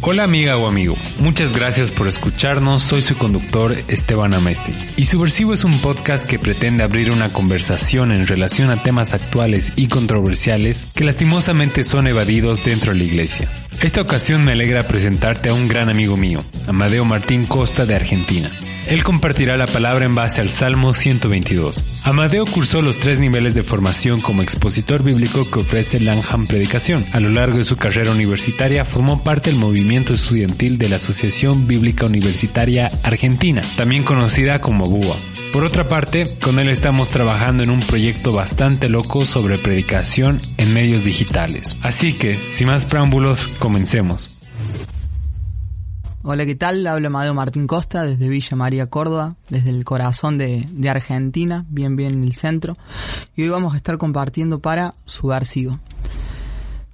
Hola amiga o amigo, muchas gracias por escucharnos, soy su conductor Esteban Amesti. Y Subversivo es un podcast que pretende abrir una conversación en relación a temas actuales y controversiales que lastimosamente son evadidos dentro de la iglesia. Esta ocasión me alegra presentarte a un gran amigo mío, Amadeo Martín Costa de Argentina. Él compartirá la palabra en base al Salmo 122. Amadeo cursó los tres niveles de formación como expositor bíblico que ofrece Langham Predicación. A lo largo de su carrera universitaria formó parte del movimiento estudiantil de la Asociación Bíblica Universitaria Argentina, también conocida como BUA. Por otra parte, con él estamos trabajando en un proyecto bastante loco sobre predicación en medios digitales. Así que, sin más preámbulos, comencemos. Hola, ¿qué tal? Habla Amadeo Martín Costa desde Villa María, Córdoba, desde el corazón de, Argentina, bien bien en el centro. Y hoy vamos a estar compartiendo para Subversivo.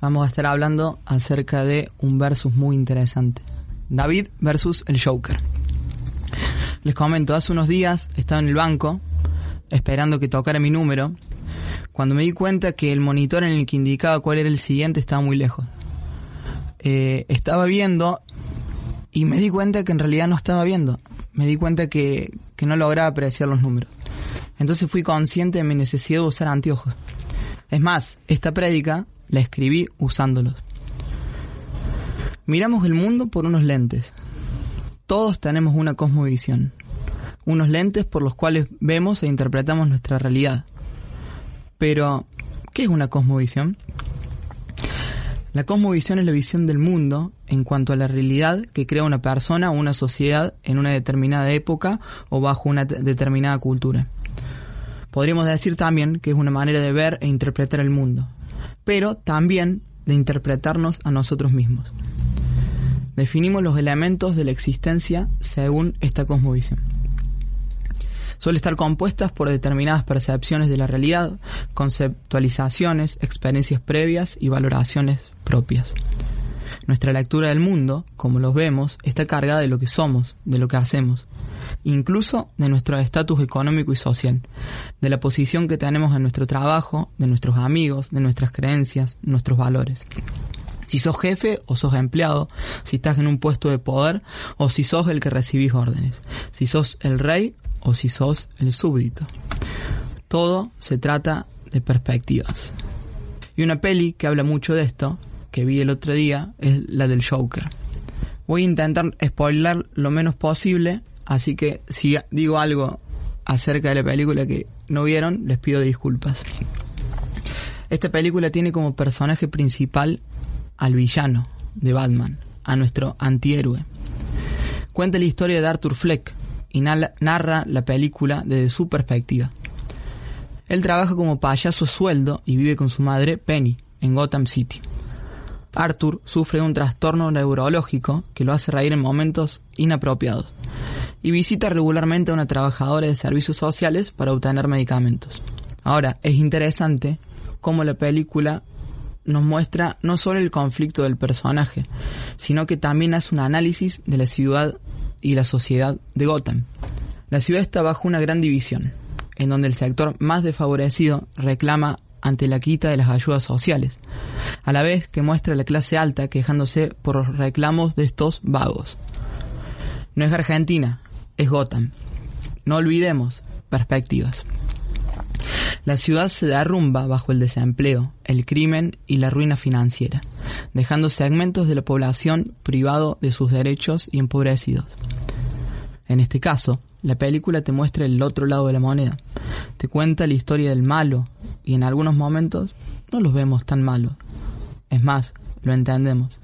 Vamos a estar hablando acerca de un versus muy interesante. David versus el Joker. Les comento, hace unos días estaba en el banco esperando que tocara mi número cuando me di cuenta que el monitor en el que indicaba cuál era el siguiente estaba muy lejos. Eh, estaba viendo y me di cuenta que en realidad no estaba viendo. Me di cuenta que, que no lograba apreciar los números. Entonces fui consciente de mi necesidad de usar anteojos. Es más, esta prédica la escribí usándolos. Miramos el mundo por unos lentes. Todos tenemos una cosmovisión. Unos lentes por los cuales vemos e interpretamos nuestra realidad. Pero, ¿qué es una cosmovisión? La cosmovisión es la visión del mundo en cuanto a la realidad que crea una persona o una sociedad en una determinada época o bajo una determinada cultura. Podríamos decir también que es una manera de ver e interpretar el mundo, pero también de interpretarnos a nosotros mismos. Definimos los elementos de la existencia según esta cosmovisión suele estar compuestas por determinadas percepciones de la realidad, conceptualizaciones, experiencias previas y valoraciones propias. Nuestra lectura del mundo, como los vemos, está cargada de lo que somos, de lo que hacemos, incluso de nuestro estatus económico y social, de la posición que tenemos en nuestro trabajo, de nuestros amigos, de nuestras creencias, nuestros valores. Si sos jefe o sos empleado, si estás en un puesto de poder o si sos el que recibís órdenes, si sos el rey o si sos el súbdito. Todo se trata de perspectivas. Y una peli que habla mucho de esto, que vi el otro día, es la del Joker. Voy a intentar spoiler lo menos posible, así que si digo algo acerca de la película que no vieron, les pido disculpas. Esta película tiene como personaje principal al villano de Batman, a nuestro antihéroe. Cuenta la historia de Arthur Fleck, y narra la película desde su perspectiva. Él trabaja como payaso sueldo y vive con su madre, Penny, en Gotham City. Arthur sufre de un trastorno neurológico que lo hace reír en momentos inapropiados y visita regularmente a una trabajadora de servicios sociales para obtener medicamentos. Ahora, es interesante cómo la película nos muestra no solo el conflicto del personaje, sino que también hace un análisis de la ciudad y la sociedad de Gotham. La ciudad está bajo una gran división, en donde el sector más desfavorecido reclama ante la quita de las ayudas sociales, a la vez que muestra la clase alta quejándose por los reclamos de estos vagos. No es Argentina, es Gotham. No olvidemos perspectivas. La ciudad se derrumba bajo el desempleo, el crimen y la ruina financiera, dejando segmentos de la población privado de sus derechos y empobrecidos. En este caso, la película te muestra el otro lado de la moneda. Te cuenta la historia del malo y en algunos momentos no los vemos tan malos. Es más, lo entendemos.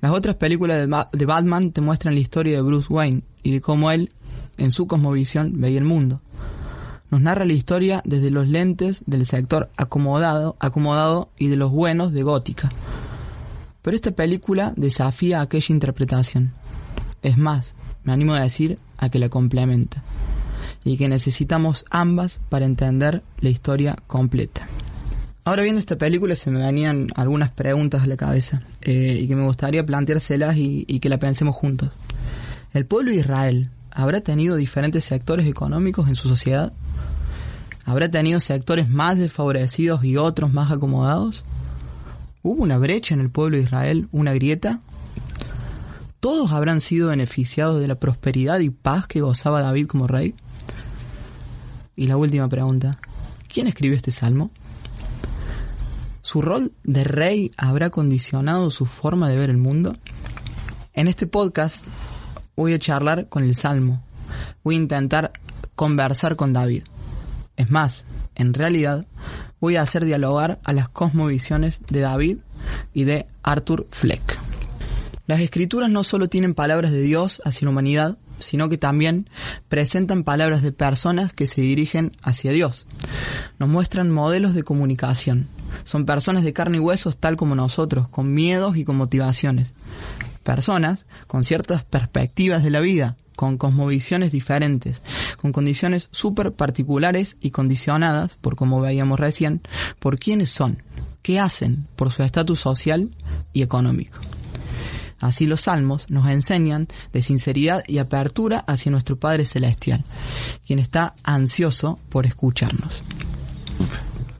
Las otras películas de, Batman te muestran la historia de Bruce Wayne y de cómo él, en su cosmovisión, veía el mundo nos narra la historia desde los lentes del sector acomodado, acomodado y de los buenos de Gótica. Pero esta película desafía aquella interpretación. Es más, me animo a decir a que la complementa. Y que necesitamos ambas para entender la historia completa. Ahora viendo esta película se me venían algunas preguntas a la cabeza eh, y que me gustaría planteárselas y, y que la pensemos juntos. ¿El pueblo de Israel habrá tenido diferentes sectores económicos en su sociedad? ¿Habrá tenido sectores más desfavorecidos y otros más acomodados? ¿Hubo una brecha en el pueblo de Israel, una grieta? ¿todos habrán sido beneficiados de la prosperidad y paz que gozaba David como rey? Y la última pregunta, ¿quién escribió este salmo? ¿Su rol de rey habrá condicionado su forma de ver el mundo? En este podcast voy a charlar con el Salmo. Voy a intentar conversar con David. Es más, en realidad voy a hacer dialogar a las cosmovisiones de David y de Arthur Fleck. Las escrituras no solo tienen palabras de Dios hacia la humanidad, sino que también presentan palabras de personas que se dirigen hacia Dios. Nos muestran modelos de comunicación, son personas de carne y huesos tal como nosotros, con miedos y con motivaciones. Personas con ciertas perspectivas de la vida, con cosmovisiones diferentes, con condiciones súper particulares y condicionadas, por como veíamos recién, por quiénes son, qué hacen, por su estatus social y económico. Así los salmos nos enseñan de sinceridad y apertura hacia nuestro Padre Celestial, quien está ansioso por escucharnos.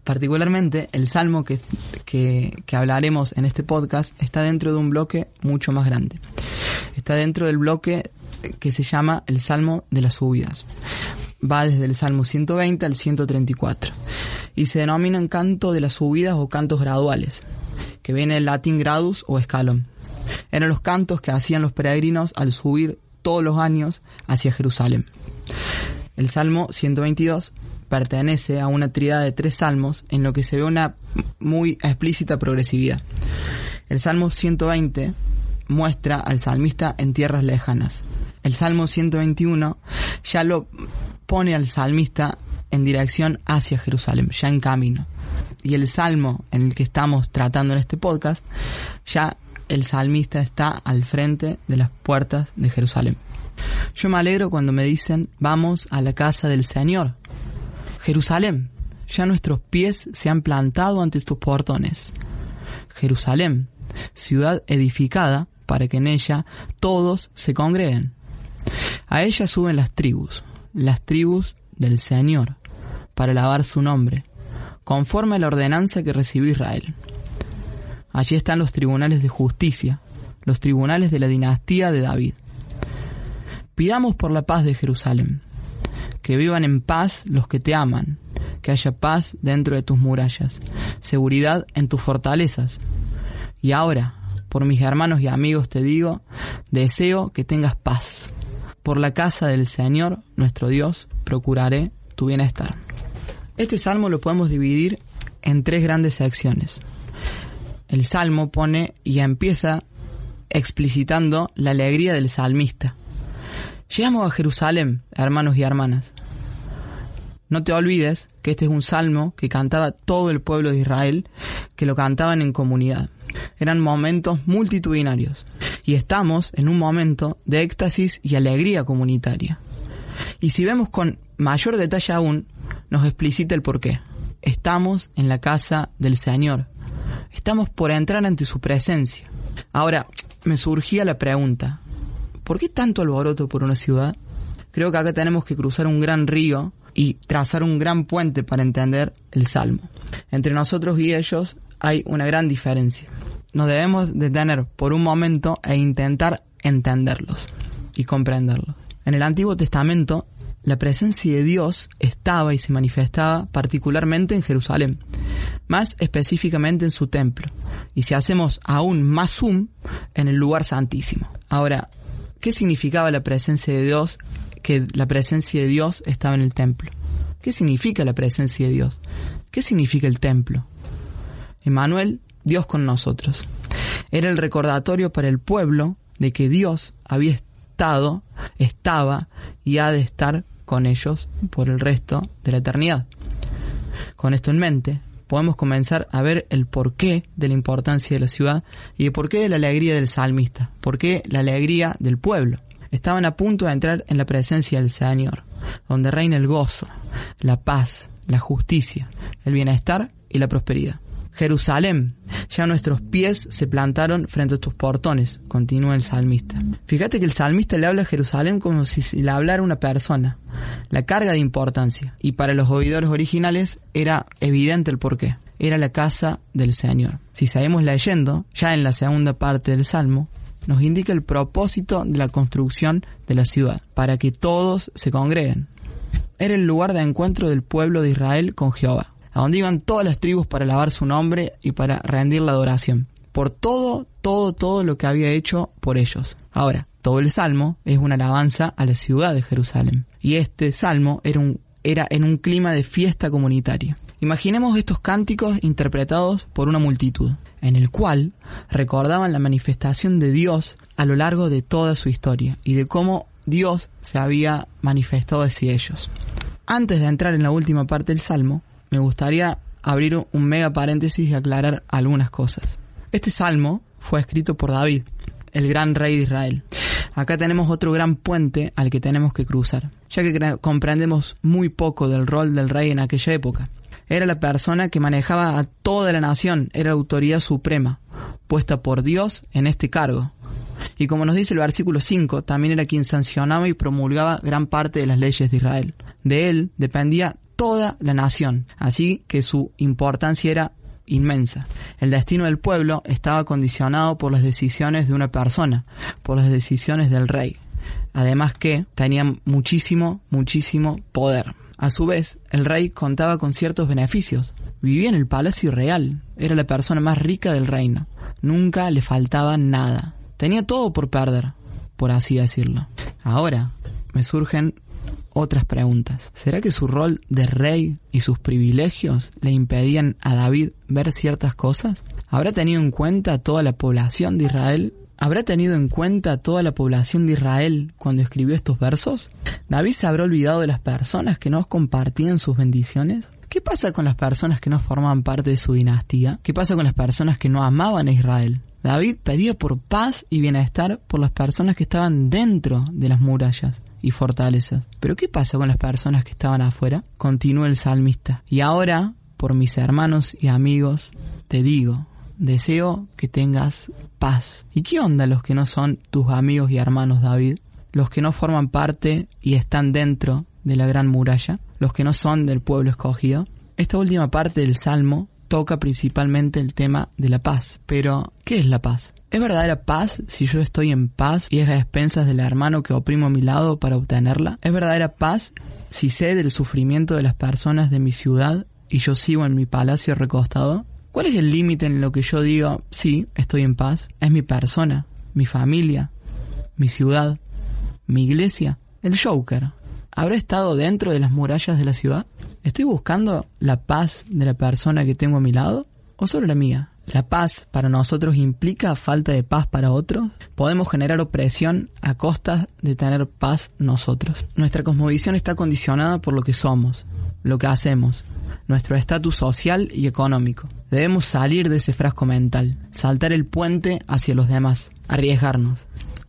Particularmente el salmo que, que, hablaremos en este podcast está dentro de un bloque mucho más grande. Está dentro del bloque que se llama el Salmo de las Subidas. Va desde el Salmo 120 al 134 y se denominan canto de las subidas o cantos graduales, que viene del latín gradus o escalón. Eran los cantos que hacían los peregrinos al subir todos los años hacia Jerusalén. El Salmo 122 pertenece a una tríada de tres salmos en lo que se ve una muy explícita progresividad. El Salmo 120 muestra al salmista en tierras lejanas. El Salmo 121 ya lo pone al salmista en dirección hacia Jerusalén, ya en camino. Y el salmo en el que estamos tratando en este podcast, ya el salmista está al frente de las puertas de Jerusalén. Yo me alegro cuando me dicen, vamos a la casa del Señor, Jerusalén, ya nuestros pies se han plantado ante tus portones. Jerusalén, ciudad edificada para que en ella todos se congreguen. A ella suben las tribus, las tribus del Señor, para alabar su nombre, conforme a la ordenanza que recibió Israel. Allí están los tribunales de justicia, los tribunales de la dinastía de David. Pidamos por la paz de Jerusalén que vivan en paz los que te aman, que haya paz dentro de tus murallas, seguridad en tus fortalezas. Y ahora, por mis hermanos y amigos te digo, deseo que tengas paz. Por la casa del Señor, nuestro Dios, procuraré tu bienestar. Este salmo lo podemos dividir en tres grandes secciones. El salmo pone y empieza explicitando la alegría del salmista. Llegamos a Jerusalén, hermanos y hermanas. No te olvides que este es un salmo que cantaba todo el pueblo de Israel, que lo cantaban en comunidad. Eran momentos multitudinarios y estamos en un momento de éxtasis y alegría comunitaria. Y si vemos con mayor detalle aún, nos explicita el porqué. Estamos en la casa del Señor. Estamos por entrar ante su presencia. Ahora, me surgía la pregunta, ¿por qué tanto alboroto por una ciudad? Creo que acá tenemos que cruzar un gran río y trazar un gran puente para entender el Salmo. Entre nosotros y ellos hay una gran diferencia. Nos debemos detener por un momento e intentar entenderlos y comprenderlos. En el Antiguo Testamento, la presencia de Dios estaba y se manifestaba particularmente en Jerusalén, más específicamente en su templo, y si hacemos aún más zoom, en el lugar santísimo. Ahora, ¿qué significaba la presencia de Dios que la presencia de Dios estaba en el templo. ¿Qué significa la presencia de Dios? ¿Qué significa el templo? Emmanuel, Dios con nosotros. Era el recordatorio para el pueblo de que Dios había estado, estaba y ha de estar con ellos por el resto de la eternidad. Con esto en mente, podemos comenzar a ver el porqué de la importancia de la ciudad y el porqué de la alegría del salmista, porqué la alegría del pueblo estaban a punto de entrar en la presencia del Señor, donde reina el gozo, la paz, la justicia, el bienestar y la prosperidad. Jerusalén, ya nuestros pies se plantaron frente a tus portones, continúa el salmista. Fíjate que el salmista le habla a Jerusalén como si le hablara una persona. La carga de importancia. Y para los oidores originales era evidente el porqué. Era la casa del Señor. Si seguimos leyendo, ya en la segunda parte del salmo, nos indica el propósito de la construcción de la ciudad, para que todos se congreguen. Era el lugar de encuentro del pueblo de Israel con Jehová, a donde iban todas las tribus para alabar su nombre y para rendir la adoración, por todo, todo, todo lo que había hecho por ellos. Ahora, todo el salmo es una alabanza a la ciudad de Jerusalén, y este salmo era, un, era en un clima de fiesta comunitaria. Imaginemos estos cánticos interpretados por una multitud, en el cual recordaban la manifestación de Dios a lo largo de toda su historia y de cómo Dios se había manifestado hacia ellos. Antes de entrar en la última parte del Salmo, me gustaría abrir un mega paréntesis y aclarar algunas cosas. Este Salmo fue escrito por David, el gran rey de Israel. Acá tenemos otro gran puente al que tenemos que cruzar, ya que comprendemos muy poco del rol del rey en aquella época. Era la persona que manejaba a toda la nación, era la autoridad suprema, puesta por Dios en este cargo. Y como nos dice el versículo 5, también era quien sancionaba y promulgaba gran parte de las leyes de Israel. De él dependía toda la nación, así que su importancia era inmensa. El destino del pueblo estaba condicionado por las decisiones de una persona, por las decisiones del rey. Además que tenían muchísimo, muchísimo poder. A su vez, el rey contaba con ciertos beneficios. Vivía en el palacio real, era la persona más rica del reino. Nunca le faltaba nada. Tenía todo por perder, por así decirlo. Ahora me surgen otras preguntas. ¿Será que su rol de rey y sus privilegios le impedían a David ver ciertas cosas? ¿Habrá tenido en cuenta toda la población de Israel? ¿Habrá tenido en cuenta toda la población de Israel cuando escribió estos versos? ¿David se habrá olvidado de las personas que no compartían sus bendiciones? ¿Qué pasa con las personas que no formaban parte de su dinastía? ¿Qué pasa con las personas que no amaban a Israel? David pedía por paz y bienestar por las personas que estaban dentro de las murallas y fortalezas. Pero ¿qué pasa con las personas que estaban afuera? Continúa el salmista. Y ahora, por mis hermanos y amigos, te digo, deseo que tengas paz. ¿Y qué onda los que no son tus amigos y hermanos, David? Los que no forman parte y están dentro de la gran muralla, los que no son del pueblo escogido. Esta última parte del Salmo toca principalmente el tema de la paz. Pero, ¿qué es la paz? ¿Es verdadera paz si yo estoy en paz y es a expensas del hermano que oprimo a mi lado para obtenerla? ¿Es verdadera paz si sé del sufrimiento de las personas de mi ciudad y yo sigo en mi palacio recostado? ¿Cuál es el límite en lo que yo digo, sí, estoy en paz? ¿Es mi persona, mi familia, mi ciudad, mi iglesia? El Joker. ¿Habrá estado dentro de las murallas de la ciudad? ¿Estoy buscando la paz de la persona que tengo a mi lado o solo la mía? ¿La paz para nosotros implica falta de paz para otros? ¿Podemos generar opresión a costa de tener paz nosotros? Nuestra cosmovisión está condicionada por lo que somos, lo que hacemos, nuestro estatus social y económico. Debemos salir de ese frasco mental, saltar el puente hacia los demás, arriesgarnos.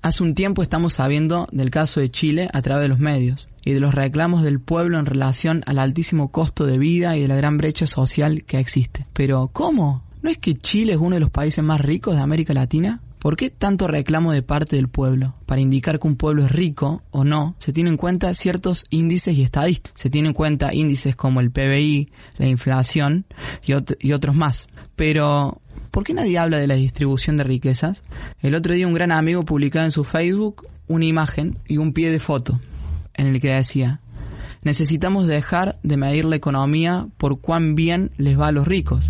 Hace un tiempo estamos sabiendo del caso de Chile a través de los medios y de los reclamos del pueblo en relación al altísimo costo de vida y de la gran brecha social que existe. Pero, ¿cómo? ¿No es que Chile es uno de los países más ricos de América Latina? ¿Por qué tanto reclamo de parte del pueblo? Para indicar que un pueblo es rico o no, se tienen en cuenta ciertos índices y estadísticas. Se tienen en cuenta índices como el PBI, la inflación y, y otros más. Pero, ¿por qué nadie habla de la distribución de riquezas? El otro día un gran amigo publicaba en su Facebook una imagen y un pie de foto en el que decía, necesitamos dejar de medir la economía por cuán bien les va a los ricos.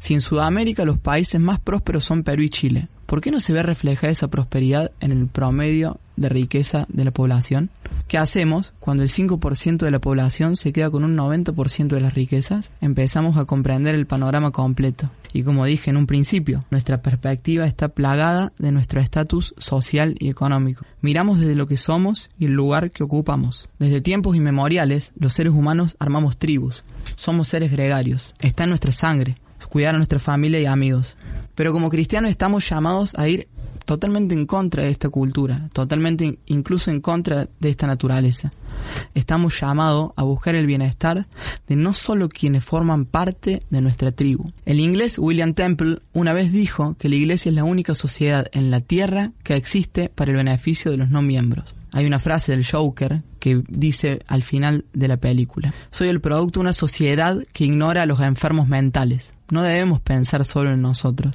Si en Sudamérica los países más prósperos son Perú y Chile, ¿por qué no se ve reflejada esa prosperidad en el promedio de riqueza de la población? ¿Qué hacemos cuando el 5% de la población se queda con un 90% de las riquezas? Empezamos a comprender el panorama completo. Y como dije en un principio, nuestra perspectiva está plagada de nuestro estatus social y económico. Miramos desde lo que somos y el lugar que ocupamos. Desde tiempos inmemoriales, los seres humanos armamos tribus. Somos seres gregarios. Está en nuestra sangre cuidar a nuestra familia y amigos. Pero como cristianos estamos llamados a ir totalmente en contra de esta cultura, totalmente incluso en contra de esta naturaleza. Estamos llamados a buscar el bienestar de no solo quienes forman parte de nuestra tribu. El inglés William Temple una vez dijo que la iglesia es la única sociedad en la tierra que existe para el beneficio de los no miembros. Hay una frase del Joker que dice al final de la película, soy el producto de una sociedad que ignora a los enfermos mentales. No debemos pensar solo en nosotros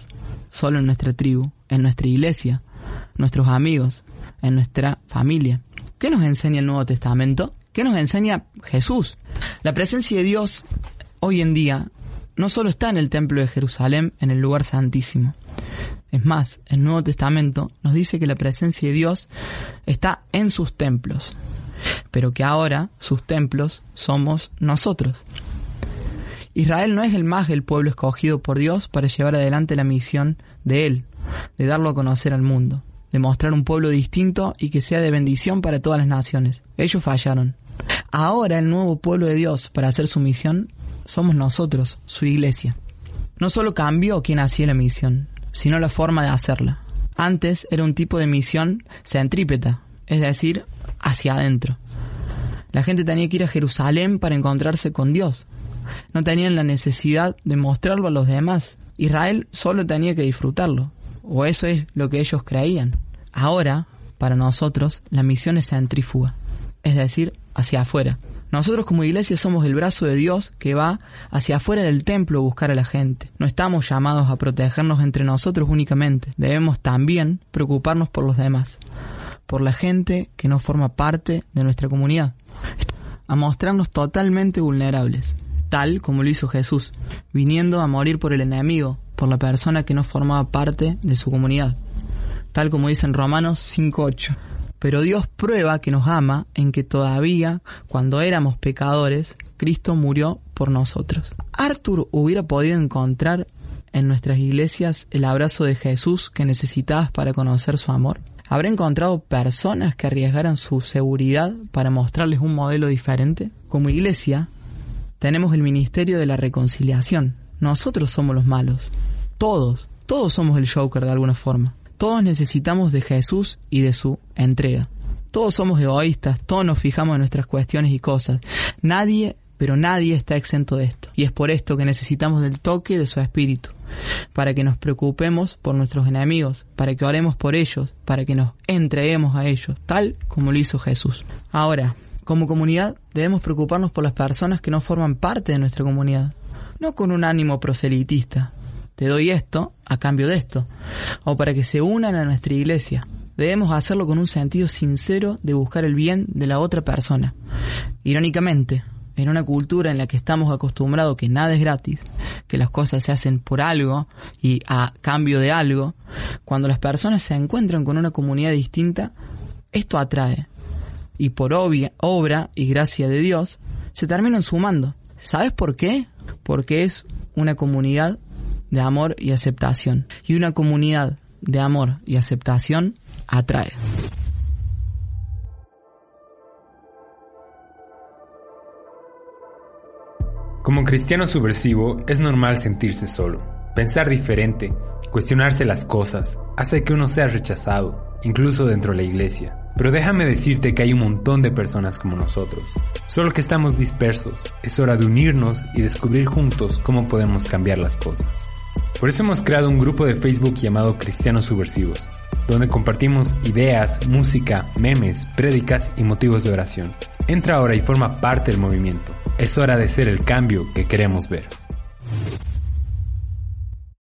solo en nuestra tribu, en nuestra iglesia. nuestros amigos, en nuestra familia. ¿Qué nos enseña el Nuevo Testamento? ¿Qué nos enseña Jesús? La presencia de Dios hoy en día no solo está en el templo de Jerusalén, en el lugar santísimo. Es más, el Nuevo Testamento nos dice que la presencia de Dios está en sus templos, pero que ahora sus templos somos nosotros. Israel no es el más el pueblo escogido por Dios para llevar adelante la misión de Él, de darlo a conocer al mundo, de mostrar un pueblo distinto y que sea de bendición para todas las naciones. Ellos fallaron. Ahora el nuevo pueblo de Dios para hacer su misión somos nosotros, su iglesia. No solo cambió quien hacía la misión, sino la forma de hacerla. Antes era un tipo de misión centrípeta, es decir, hacia adentro. La gente tenía que ir a Jerusalén para encontrarse con Dios. No tenían la necesidad de mostrarlo a los demás. Israel solo tenía que disfrutarlo, o eso es lo que ellos creían. Ahora, para nosotros, la misión es centrífuga, es decir, hacia afuera. Nosotros como iglesia somos el brazo de Dios que va hacia afuera del templo a buscar a la gente. No estamos llamados a protegernos entre nosotros únicamente, debemos también preocuparnos por los demás, por la gente que no forma parte de nuestra comunidad, a mostrarnos totalmente vulnerables, tal como lo hizo Jesús, viniendo a morir por el enemigo, por la persona que no formaba parte de su comunidad, tal como dice en Romanos 5.8 pero Dios prueba que nos ama en que todavía, cuando éramos pecadores, Cristo murió por nosotros. Arthur hubiera podido encontrar en nuestras iglesias el abrazo de Jesús que necesitabas para conocer su amor. ¿Habrá encontrado personas que arriesgaran su seguridad para mostrarles un modelo diferente? Como iglesia, tenemos el ministerio de la reconciliación. Nosotros somos los malos. Todos, todos somos el Joker de alguna forma. Todos necesitamos de Jesús y de su entrega. Todos somos egoístas, todos nos fijamos en nuestras cuestiones y cosas. Nadie, pero nadie está exento de esto. Y es por esto que necesitamos del toque de su espíritu, para que nos preocupemos por nuestros enemigos, para que oremos por ellos, para que nos entreguemos a ellos, tal como lo hizo Jesús. Ahora, como comunidad debemos preocuparnos por las personas que no forman parte de nuestra comunidad, no con un ánimo proselitista, te doy esto a cambio de esto, o para que se unan a nuestra iglesia. Debemos hacerlo con un sentido sincero de buscar el bien de la otra persona. Irónicamente, en una cultura en la que estamos acostumbrados que nada es gratis, que las cosas se hacen por algo y a cambio de algo, cuando las personas se encuentran con una comunidad distinta, esto atrae. Y por obvia, obra y gracia de Dios, se terminan sumando. ¿Sabes por qué? Porque es una comunidad de amor y aceptación. Y una comunidad de amor y aceptación atrae. Como cristiano subversivo es normal sentirse solo, pensar diferente, cuestionarse las cosas, hace que uno sea rechazado, incluso dentro de la iglesia. Pero déjame decirte que hay un montón de personas como nosotros, solo que estamos dispersos. Es hora de unirnos y descubrir juntos cómo podemos cambiar las cosas. Por eso hemos creado un grupo de Facebook llamado Cristianos Subversivos, donde compartimos ideas, música, memes, prédicas y motivos de oración. Entra ahora y forma parte del movimiento. Es hora de ser el cambio que queremos ver.